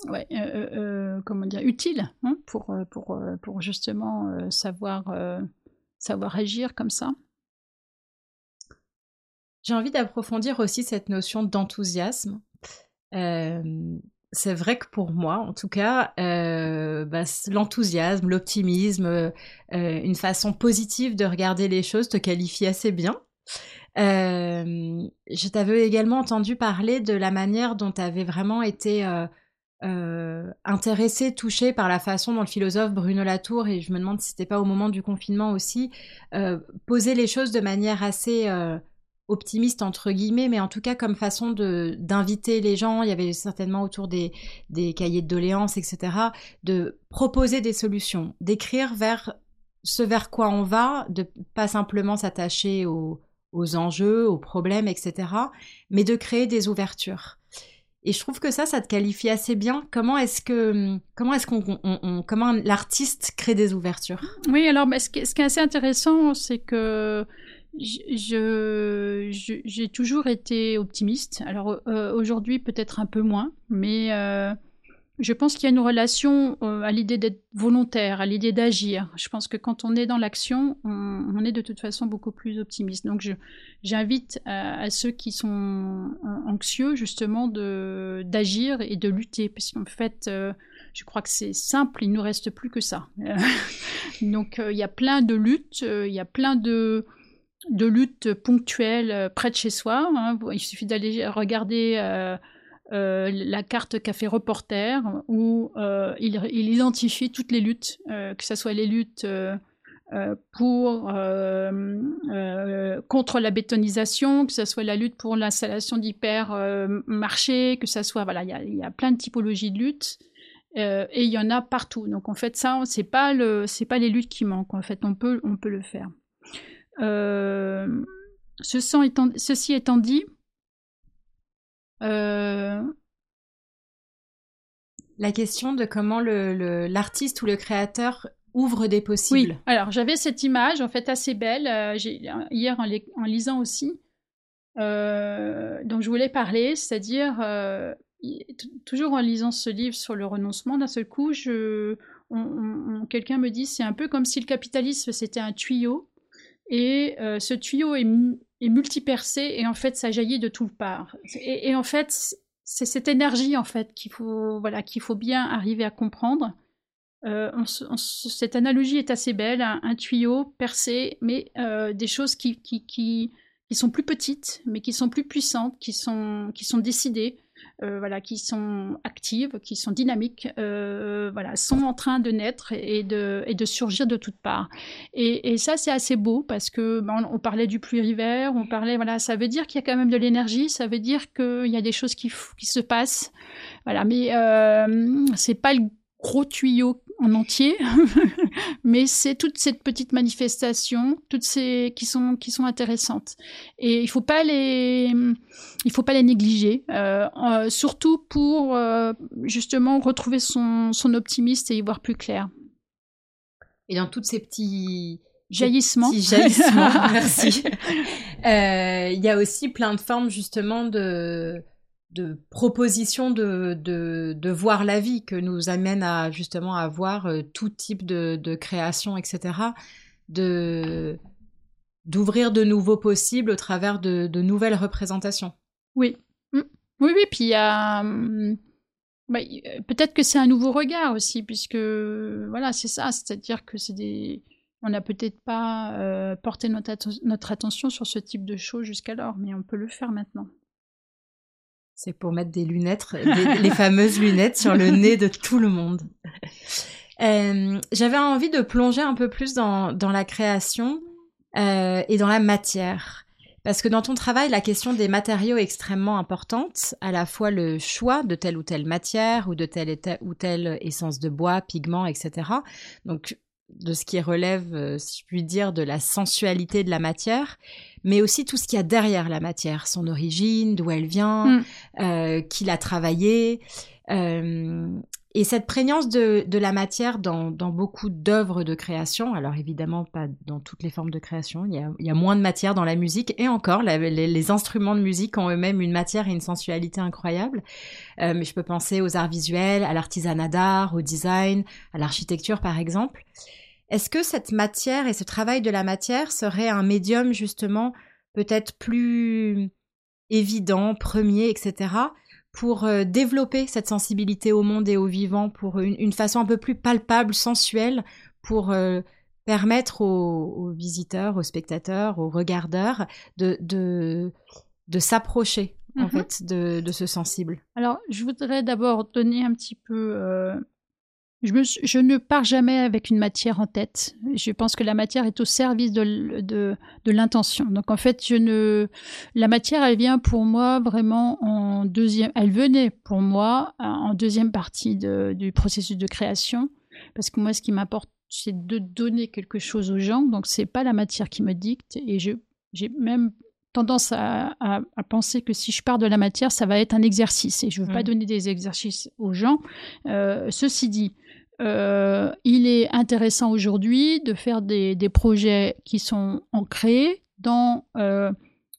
ouais, euh, euh, euh, comment dire, utile hein, pour, pour, pour justement savoir, savoir agir comme ça. J'ai envie d'approfondir aussi cette notion d'enthousiasme. c'est vrai que pour moi, en tout cas, bah, l'enthousiasme, l'optimisme, une façon positive de regarder les choses te qualifie assez bien. je t'avais également entendu parler de la manière dont tu avais vraiment été euh, intéressé, touché par la façon dont le philosophe Bruno Latour, et je me demande si c'était pas au moment du confinement aussi, euh, posait les choses de manière assez euh, optimiste entre guillemets, mais en tout cas comme façon de d'inviter les gens. Il y avait certainement autour des, des cahiers de doléances, etc., de proposer des solutions, d'écrire vers ce vers quoi on va, de pas simplement s'attacher aux, aux enjeux, aux problèmes, etc., mais de créer des ouvertures. Et je trouve que ça, ça te qualifie assez bien. Comment est-ce que, comment est-ce qu'on, comment l'artiste crée des ouvertures? Oui, alors, ce, qui, est assez intéressant, c'est que je, j'ai toujours été optimiste. Alors euh, aujourd'hui, peut-être un peu moins, mais euh, je pense qu'il y a une relation euh, à l'idée d'être volontaire, à l'idée d'agir. Je pense que quand on est dans l'action, on, est de toute façon beaucoup plus optimiste. Donc j'invite à, ceux qui sont anxieux justement d'agir et de lutter, parce qu'en fait, euh, je crois que c'est simple, il ne nous reste plus que ça. Donc euh, il y a plein de luttes, il y a plein de de luttes ponctuelles près de chez soi. Hein. Il suffit d'aller regarder euh, la carte fait Reporter, où euh, il, identifie toutes les luttes, euh, que ce soit les luttes contre la bétonisation, que ce soit la lutte pour l'installation d'hypermarchés, que ce soit voilà, il y, a plein de typologies de luttes. et il y en a partout. Donc en fait, ça, c'est pas le, c'est pas les luttes qui manquent. En fait, on peut le faire. ceci étant dit, euh, la question de comment l'artiste ou le créateur ouvre des possibles. Oui, alors j'avais cette image en fait assez belle euh, hier en, lisant aussi, euh, dont je voulais parler, c'est-à-dire toujours en lisant ce livre sur le renoncement, d'un seul coup, quelqu'un me dit c'est un peu comme si le capitalisme c'était un tuyau et ce tuyau est est multipercé et en fait ça jaillit de toutes parts. Et, et en fait c'est cette énergie en fait qu'il faut voilà qu'il faut bien arriver à comprendre. Cette analogie est assez belle, un, tuyau percé, mais des choses qui, qui, qui, qui, sont plus petites, mais qui sont plus puissantes, qui sont, qui sont décidées, euh, voilà, qui sont actives, qui sont dynamiques, euh, voilà, sont en train de naître et de, et de surgir de toutes parts. Et, ça, c'est assez beau parce que ben, on parlait du pluriver, on parlait, voilà, ça veut dire qu'il y a quand même de l'énergie, ça veut dire qu'il y a des choses qui, qui se passent, voilà, mais euh, c'est pas le gros tuyau en entier, mais c'est toute cette petite manifestation, toutes ces qui sont qui sont intéressantes. Et il faut pas les il faut pas les négliger, euh, euh, surtout pour euh, justement retrouver son, son optimisme et y voir plus clair. Et dans tous ces petits jaillissements, petits jaillissements merci. Il y a aussi plein de formes justement de de proposition de, de, voir la vie que nous amène à justement à voir euh, tout type de, de création, etc. De d'ouvrir de nouveaux possibles au travers de, de nouvelles représentations. Oui, mmh. oui, oui. Puis il y a mmh, bah, peut-être que c'est un nouveau regard aussi, puisque voilà, c'est ça, c'est-à-dire que c'est des on n'a peut-être pas euh, porté notre, notre attention sur ce type de choses jusqu'alors, mais on peut le faire maintenant. C'est pour mettre des lunettes, les fameuses lunettes sur le nez de tout le monde. Euh, j'avais envie de plonger un peu plus dans, la création euh, et dans la matière. Parce que dans ton travail, la question des matériaux est extrêmement importante, à la fois le choix de telle ou telle matière ou de telle ou telle essence de bois, pigment, etc. Donc, de ce qui relève, euh, si je puis dire, de la sensualité de la matière, mais aussi tout ce qu'il y a derrière la matière, son origine, d'où elle vient, mm. euh, qui l'a travaillée. Euh, et cette prégnance de, la matière dans, beaucoup d'œuvres de création, alors évidemment pas dans toutes les formes de création, il y a, moins de matière dans la musique, et encore, les, instruments de musique ont eux-mêmes une matière et une sensualité incroyable. Euh, mais je peux penser aux arts visuels, à l'artisanat d'art, au design, à l'architecture par exemple. Est-ce que cette matière et ce travail de la matière serait un médium justement peut-être plus évident, premier, etc., pour euh, développer cette sensibilité au monde et au vivant, pour une, façon un peu plus palpable, sensuelle, pour euh, permettre aux, visiteurs, aux spectateurs, aux regardeurs de, de, s'approcher en mm-hmm. fait de, ce sensible. Alors, je voudrais d'abord donner un petit peu euh, je, ne pars jamais avec une matière en tête. Je pense que la matière est au service de, de, l'intention. Donc en fait, je ne, la matière, elle vient pour moi vraiment en deuxième. Elle venait pour moi en deuxième partie du processus de création, parce que moi, ce qui m'importe, c'est de donner quelque chose aux gens. Donc c'est pas la matière qui me dicte. Et j'ai même tendance à, penser que si je pars de la matière, ça va être un exercice et je ne veux pas mmh. donner des exercices aux gens. Euh, ceci dit, euh, il est intéressant aujourd'hui de faire des, projets qui sont ancrés dans, euh,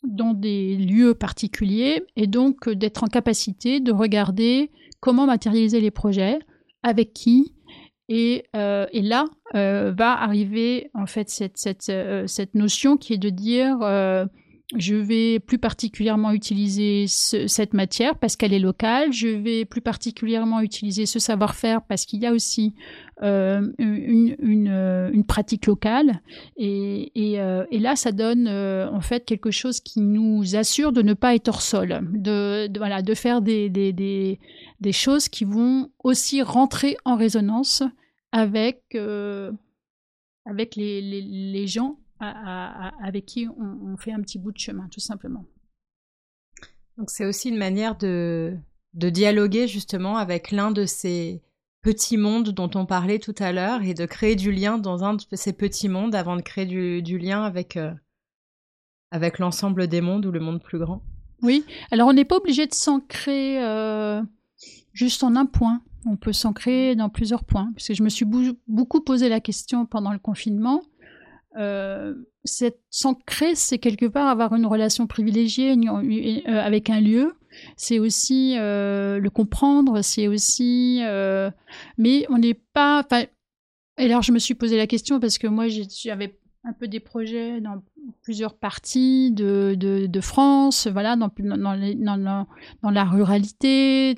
dans des lieux particuliers et donc d'être en capacité de regarder comment matérialiser les projets, avec qui. Et, euh, et là va arriver en fait cette, cette, cette, notion qui est de dire je vais plus particulièrement utiliser cette matière parce qu'elle est locale. Je vais plus particulièrement utiliser ce savoir-faire parce qu'il y a aussi euh, une, euh, une, pratique locale. Et, et, euh, là, ça donne en fait quelque chose qui nous assure de ne pas être hors sol, de, voilà, de faire des, des, des, des, choses qui vont aussi rentrer en résonance avec, avec les, les, les gens avec qui on, fait un petit bout de chemin, tout simplement. Donc c'est aussi une manière de, de dialoguer justement avec l'un de ces petits mondes dont on parlait tout à l'heure et de créer du lien dans un de ces petits mondes avant de créer du, lien avec, euh, avec l'ensemble des mondes ou le monde plus grand. Oui, alors on n'est pas obligé de s'ancrer euh, juste en un point. On peut s'ancrer dans plusieurs points. Parce que je me suis beaucoup posé la question pendant le confinement euh, s'ancrer, c'est quelque part avoir une relation privilégiée euh, avec un lieu. C'est aussi euh, le comprendre, c'est aussi. Euh, mais on n'est pas. Et alors, je me suis posé la question parce que moi, j'avais un peu des projets dans, plusieurs parties de, de, France, voilà, dans, dans, dans, la ruralité.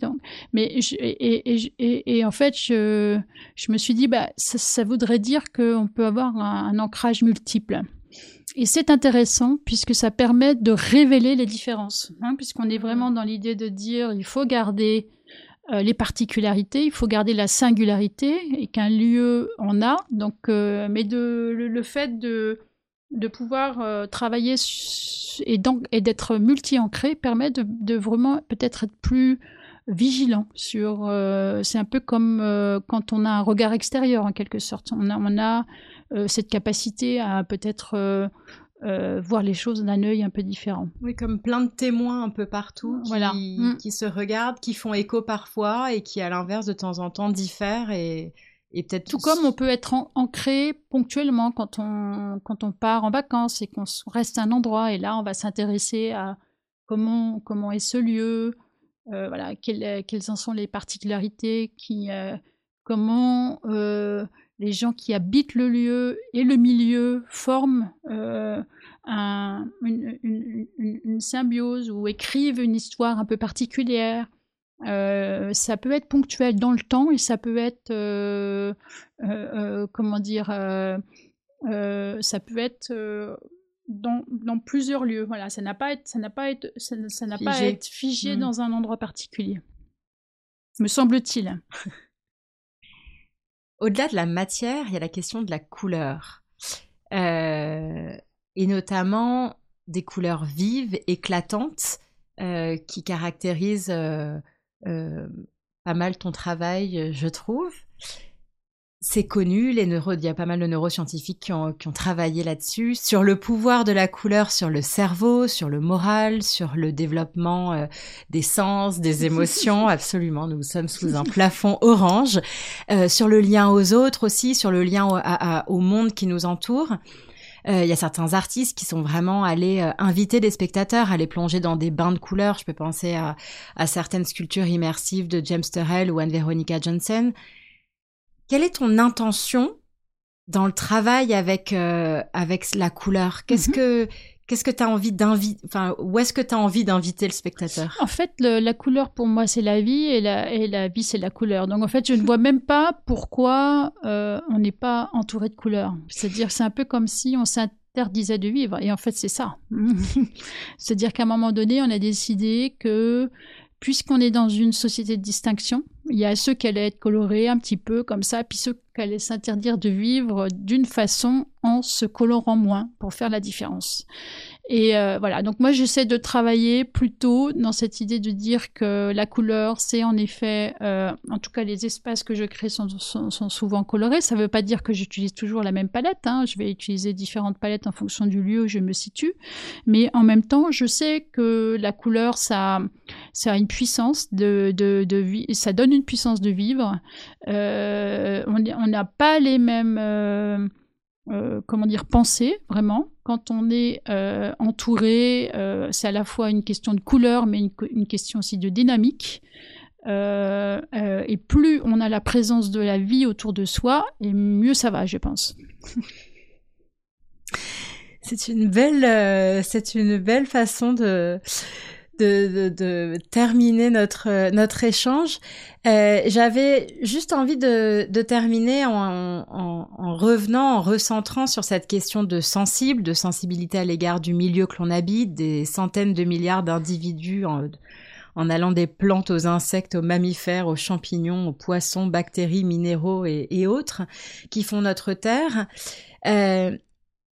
mais et, et, en fait, je, je me suis dit, bah, ça, voudrait dire qu'on peut avoir un, ancrage multiple. Et c'est intéressant puisque ça permet de révéler les différences, hein, puisqu'on est vraiment dans l'idée de dire il faut garder euh, les particularités, il faut garder la singularité et qu'un lieu en a. Donc, euh, mais de, le, fait de, de pouvoir euh, travailler et, et d'être multi-ancré permet de, de vraiment peut-être être plus vigilant sur. c'est un peu comme quand on a un regard extérieur en quelque sorte. On a, on a cette capacité à peut-être euh, voir les choses d'un œil un peu différent. Oui, comme plein de témoins un peu partout qui, voilà. Mm. qui se regardent, qui font écho parfois et qui, à l'inverse, de temps en temps diffèrent et, et peut-être tout comme on peut être ancré ponctuellement quand on quand on part en vacances et qu'on reste à un endroit et là on va s'intéresser à comment comment est ce lieu, euh, voilà quelles, quelles en sont les particularités, qui euh, comment les gens qui habitent le lieu et le milieu forment euh, une, symbiose ou écrivent une histoire un peu particulière. Euh, ça peut être ponctuel dans le temps et ça peut être, euh, comment dire, ça peut être dans, plusieurs lieux. Voilà, ça n'a pas être, ça n'a pas être, ça, n'a pas à être figé mmh. dans un endroit particulier. Me semble-t-il. Au-delà de la matière, il y a la question de la couleur. Euh, et notamment des couleurs vives, éclatantes, euh, qui caractérisent euh, pas mal ton travail, je trouve c'est connu, les neuro, il y a pas mal de neuroscientifiques qui ont, qui ont travaillé là-dessus, sur le pouvoir de la couleur sur le cerveau, sur le moral, sur le développement euh, des sens, des émotions. Absolument, nous sommes sous un plafond orange. Euh, sur le lien aux autres aussi, sur le lien au, au monde qui nous entoure. Euh, il y a certains artistes qui sont vraiment allés inviter les spectateurs à les plonger dans des bains de couleurs. Je peux penser à, à certaines sculptures immersives de James Turrell ou Anne-Veronica Johnson quelle est ton intention dans le travail avec euh, avec la couleur? Qu'est-ce mhm. que qu'est-ce que tu as envie d'inviter enfin où est-ce que tu as envie d'inviter le spectateur? En fait, la couleur pour moi c'est la vie et la et la vie c'est la couleur. Donc en fait, je ne vois même pas pourquoi euh, on n'est pas entouré de couleurs. C'est-à-dire c'est un peu comme si on s'interdisait de vivre et en fait c'est ça. C'est-à-dire qu'à un moment donné, on a décidé que puisqu'on est dans une société de distinction, il y a ceux qui allaient être colorés un petit peu comme ça, puis ceux qui allaient s'interdire de vivre d'une façon en se colorant moins pour faire la différence. Et euh, voilà, donc moi j'essaie de travailler plutôt dans cette idée de dire que la couleur, c'est en effet, euh, en tout cas les espaces que je crée sont, sont, souvent colorés. Ça ne veut pas dire que j'utilise toujours la même palette, hein. je vais utiliser différentes palettes en fonction du lieu où je me situe. Mais en même temps, je sais que la couleur, ça, ça a une puissance de, de, de ça donne une puissance de vivre. Euh, on n'a pas les mêmes... Euh, euh, comment dire, penser vraiment. Quand on est entouré, c'est à la fois une question de couleur, mais une, question aussi de dynamique. et plus on a la présence de la vie autour de soi, et mieux ça va, je pense. C'est une belle, c'est une belle façon de de, de, terminer notre, notre échange. Euh, J'avais juste envie de, de terminer en, en, en, revenant, en recentrant sur cette question de sensible, de sensibilité à l'égard du milieu que l'on habite, des centaines de milliards d'individus en, en allant des plantes aux insectes, aux mammifères, aux champignons, aux poissons, bactéries, minéraux et, et autres qui font notre Terre. Euh,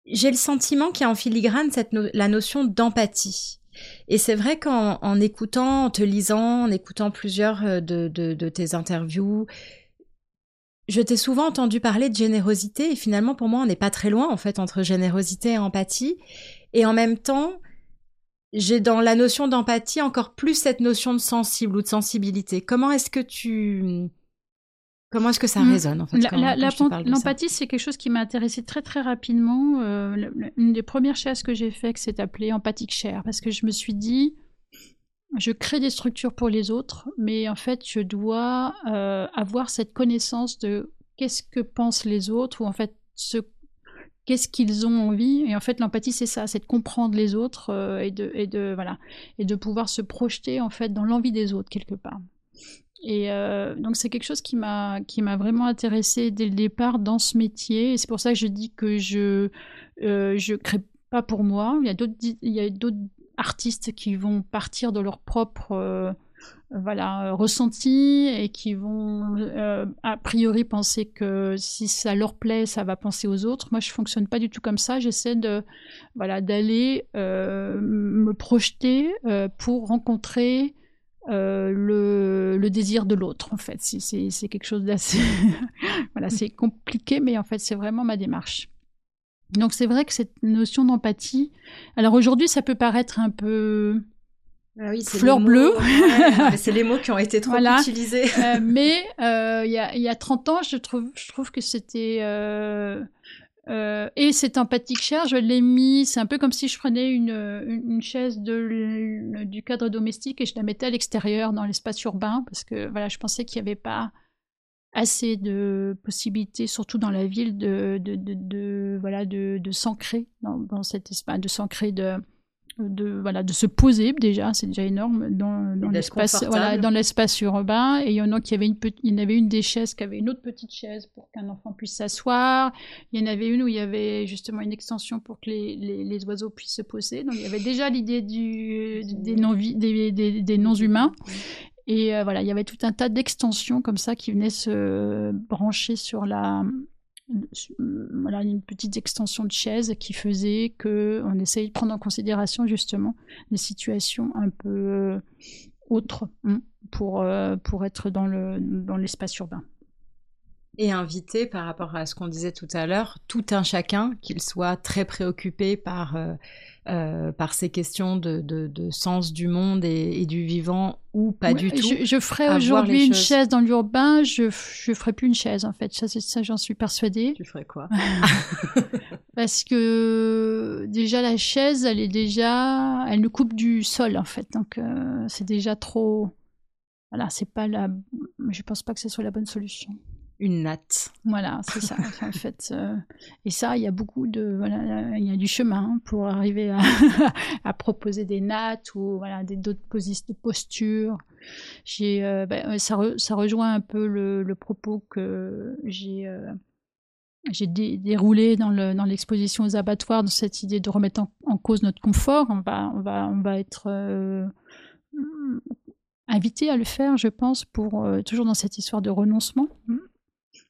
J'ai le sentiment qu'il y a en filigrane cette la notion d'empathie. Et c'est vrai qu'en en écoutant, en te lisant, en écoutant plusieurs euh, de, de, tes interviews, je t'ai souvent entendu parler de générosité et finalement pour moi on n'est pas très loin en fait entre générosité et empathie. Et en même temps, j'ai dans la notion d'empathie encore plus cette notion de sensible ou de sensibilité. Comment est-ce que tu Comment est-ce que ça mm. résonne en fait L'empathie, c'est quelque chose qui m'a intéressé très très rapidement. Euh, une des premières chaises que j'ai fait, c'est appelé empathique chair, parce que je me suis dit, je crée des structures pour les autres, mais en fait, je dois euh, avoir cette connaissance de qu'est-ce que pensent les autres, ou en fait, ce, qu'est-ce qu'ils ont envie. Et en fait, l'empathie, c'est ça, c'est de comprendre les autres euh, et, de, et, de, voilà, et de pouvoir se projeter en fait dans l'envie des autres quelque part. Et euh, donc c'est quelque chose qui m'a qui m'a vraiment intéressé dès le départ dans ce métier. Et c'est pour ça que je dis que je euh, je crée pas pour moi. Il y a d'autres il y a d'autres artistes qui vont partir de leur propre euh, voilà, ressenti et qui vont euh, a priori penser que si ça leur plaît, ça va penser aux autres. Moi, je fonctionne pas du tout comme ça. J'essaie de voilà d'aller me projeter pour rencontrer le, le, désir de l'autre. En fait, c'est quelque chose d'assez voilà, c'est compliqué, mais en fait, c'est vraiment ma démarche. Donc c'est vrai que cette notion d'empathie. Alors aujourd'hui, ça peut paraître un peu ah oui, fleur bleue. c'est les mots qui ont été trop utilisés. euh, mais euh, il y, a, y, a, 30 ans, je trouve, je trouve que c'était... Euh, et cette empathique chair, je l'ai mis, c'est un peu comme si je prenais une, une, chaise de, du cadre domestique et je la mettais à l'extérieur, dans l'espace urbain, parce que voilà, je pensais qu'il n'y avait pas assez de possibilités, surtout dans la ville, de, voilà, de s'ancrer dans, dans cet espace, de s'ancrer de de voilà de se poser déjà c'est déjà énorme dans, dans l'espace voilà dans l'espace urbain. Et il y en a qui avait une il y en avait une des chaises qui avait une autre petite chaise pour qu'un enfant puisse s'asseoir. Il y en avait une où il y avait justement une extension pour que les, les, les oiseaux puissent se poser. Donc il y avait déjà l'idée du des non des, des, des non humains et euh, voilà il y avait tout un tas d'extensions comme ça qui venaient se brancher sur la voilà, une petite extension de chaise qui faisait que on essayait de prendre en considération justement les situations un peu euh, autres hein, pour, euh, pour être dans le dans l'espace urbain. Et inviter par rapport à ce qu'on disait tout à l'heure, tout un chacun, qu'il soit très préoccupé par euh, euh, par ces questions de, de, de, sens du monde et, et, du vivant ou pas du tout. Je, je ferais aujourd'hui une chaise dans l'urbain, je je ferais plus une chaise en fait. Ça, ça j'en suis persuadée. Tu ferais quoi? Parce que déjà la chaise, elle est déjà, elle nous coupe du sol en fait, donc euh, c'est déjà trop. Voilà, c'est pas la. Je pense pas que ce soit la bonne solution une natte. Voilà, c'est ça. en fait, euh, et ça, il y a beaucoup de, voilà, il y a du chemin pour arriver à, proposer des nattes ou voilà d'autres postures. Euh, ben, ça, ça rejoint un peu le, propos que j'ai. Euh, déroulé dans, le, dans l'exposition aux abattoirs, dans cette idée de remettre en, en, cause notre confort. On va, on va, on va être invité à le faire, je pense, pour toujours dans cette histoire de renoncement.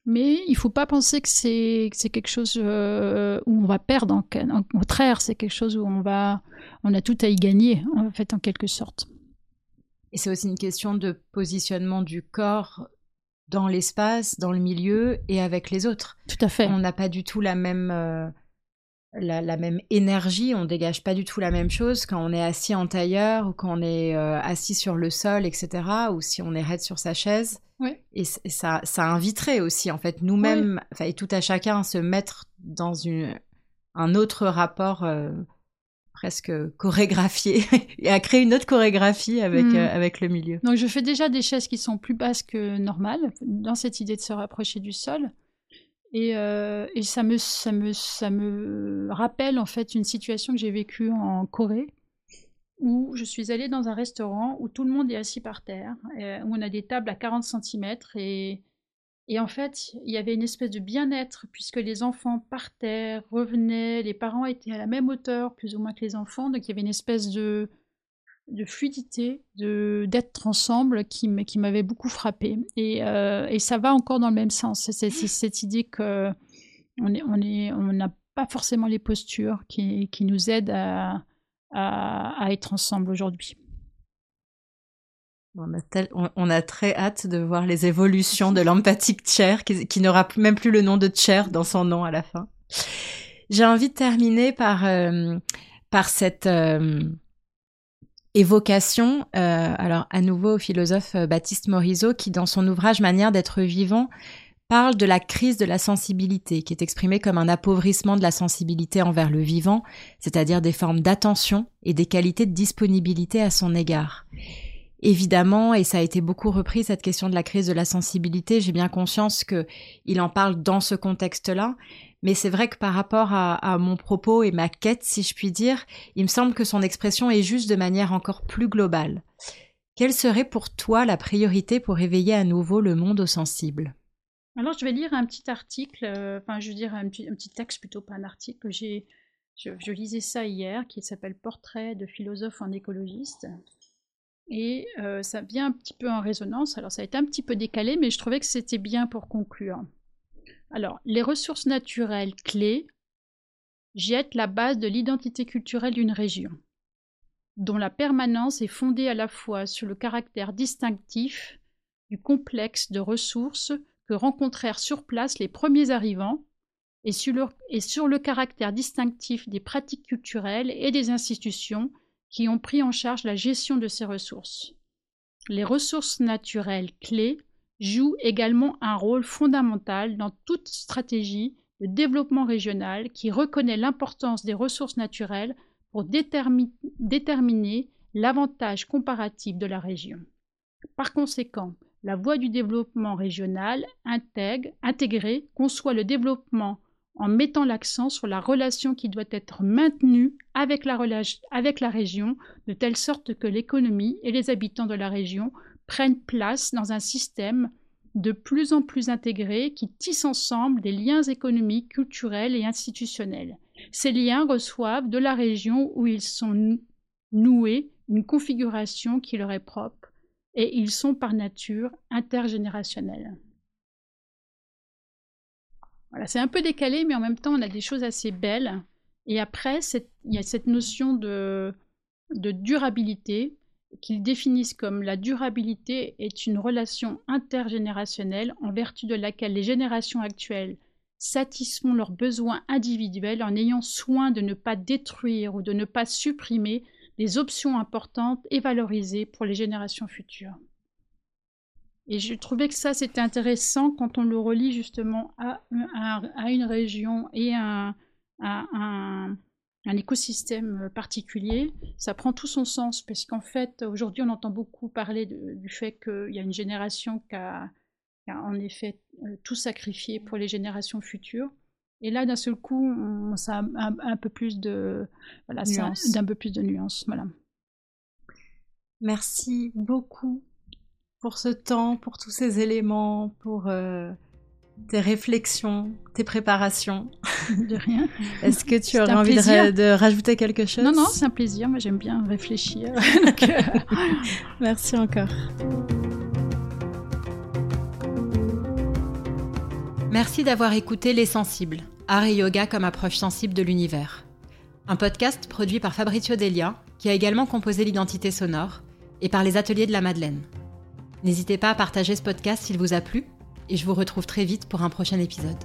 Mais il ne faut pas penser que c'est quelque chose euh, où on va perdre. En, au contraire, c'est quelque chose où on va, on a tout à y gagner, en fait, en quelque sorte. Et c'est aussi une question de positionnement du corps dans l'espace, dans le milieu et avec les autres. Tout à fait. On n'a pas du tout la même, euh, la, la, même énergie, on dégage pas du tout la même chose quand on est assis en tailleur ou quand on est euh, assis sur le sol, etc. Ou si on est raide sur sa chaise. Et, ça, ça inviterait aussi, en fait, nous-mêmes, et tout à chacun, se mettre dans une, un autre rapport euh, presque chorégraphié et à créer une autre chorégraphie avec, hmm. euh, avec le milieu. Donc, je fais déjà des chaises qui sont plus basses que normales, dans cette idée de se rapprocher du sol. Et, euh, et ça, me, ça, me, ça me rappelle, en fait, une situation que j'ai vécue en Corée où je suis allée dans un restaurant où tout le monde est assis par terre, euh, où on a des tables à 40 cm et, et en fait, il y avait une espèce de bien-être puisque les enfants partaient, revenaient, les parents étaient à la même hauteur plus ou moins que les enfants, donc il y avait une espèce de, fluidité, de d'être ensemble qui, m'avait beaucoup frappé. Et, euh, et, ça va encore dans le même sens. C'est cette idée que on est, on est, on n'a pas forcément les postures qui, qui nous aident à à, être ensemble aujourd'hui. On a, très hâte de voir les évolutions de l'empathique chair, qui, n'aura même plus le nom de chair dans son nom à la fin. J'ai envie de terminer par, euh, cette euh, évocation, euh, alors à nouveau au philosophe Baptiste Morisot, qui dans son ouvrage Manière d'être vivant parle de la crise de la sensibilité, qui est exprimée comme un appauvrissement de la sensibilité envers le vivant, c'est-à-dire des formes d'attention et des qualités de disponibilité à son égard. Évidemment, et ça a été beaucoup repris, cette question de la crise de la sensibilité, j'ai bien conscience que il en parle dans ce contexte-là, Mais c'est vrai que par rapport à, mon propos et ma quête, si je puis dire, il me semble que son expression est juste de manière encore plus globale. Quelle serait pour toi la priorité pour éveiller à nouveau le monde au sensible? Alors, je vais lire un petit article, euh, enfin, je veux dire un petit, texte plutôt, pas un article. J'ai, je, je, lisais ça hier, qui s'appelle Portrait de philosophe en écologiste. Et euh, ça vient un petit peu en résonance. Alors, ça a été un petit peu décalé, mais je trouvais que c'était bien pour conclure. Alors, les ressources naturelles clés jettent la base de l'identité culturelle d'une région, dont la permanence est fondée à la fois sur le caractère distinctif du complexe de ressources que rencontrèrent sur place les premiers arrivants et sur, le, caractère distinctif des pratiques culturelles et des institutions qui ont pris en charge la gestion de ces ressources. Les ressources naturelles clés jouent également un rôle fondamental dans toute stratégie de développement régional qui reconnaît l'importance des ressources naturelles pour déterminer l'avantage comparatif de la région. Par conséquent, la voie du développement régional intègre, intégré conçoit le développement en mettant l'accent sur la relation qui doit être maintenue avec la région, de telle sorte que l'économie et les habitants de la région prennent place dans un système de plus en plus intégré qui tisse ensemble des liens économiques, culturels et institutionnels. Ces liens reçoivent de la région où ils sont noués une configuration qui leur est propre et ils sont par nature intergénérationnels. Voilà, c'est un peu décalé, mais en même temps, on a des choses assez belles. Et après, il y a cette notion de, de durabilité qu'ils définissent comme la durabilité est une relation intergénérationnelle en vertu de laquelle les générations actuelles satisfont leurs besoins individuels en ayant soin de ne pas détruire ou de ne pas supprimer des options importantes et valorisées pour les générations futures. Et je trouvais que ça, c'était intéressant quand on le relie justement à, une région et à, un, écosystème particulier. Ça prend tout son sens, parce qu'en fait, aujourd'hui, on entend beaucoup parler du fait qu'il y a une génération qui a, en effet euh, tout sacrifié pour les générations futures. Et là, d'un seul coup, ça a un, peu plus de voilà, d'un peu plus de nuances. Voilà. Merci beaucoup pour ce temps, pour tous ces éléments, pour euh, tes réflexions, tes préparations. De rien. Est-ce que tu aurais envie de, rajouter quelque chose? Non, non, c'est un plaisir. Moi, j'aime bien réfléchir. Euh, Merci encore. Merci d'avoir écouté Les Sensibles, art et yoga comme approche sensible de l'univers. Un podcast produit par Fabrizio Delia, qui a également composé l'identité sonore, et par les ateliers de la Madeleine. N'hésitez pas à partager ce podcast s'il vous a plu et je vous retrouve très vite pour un prochain épisode.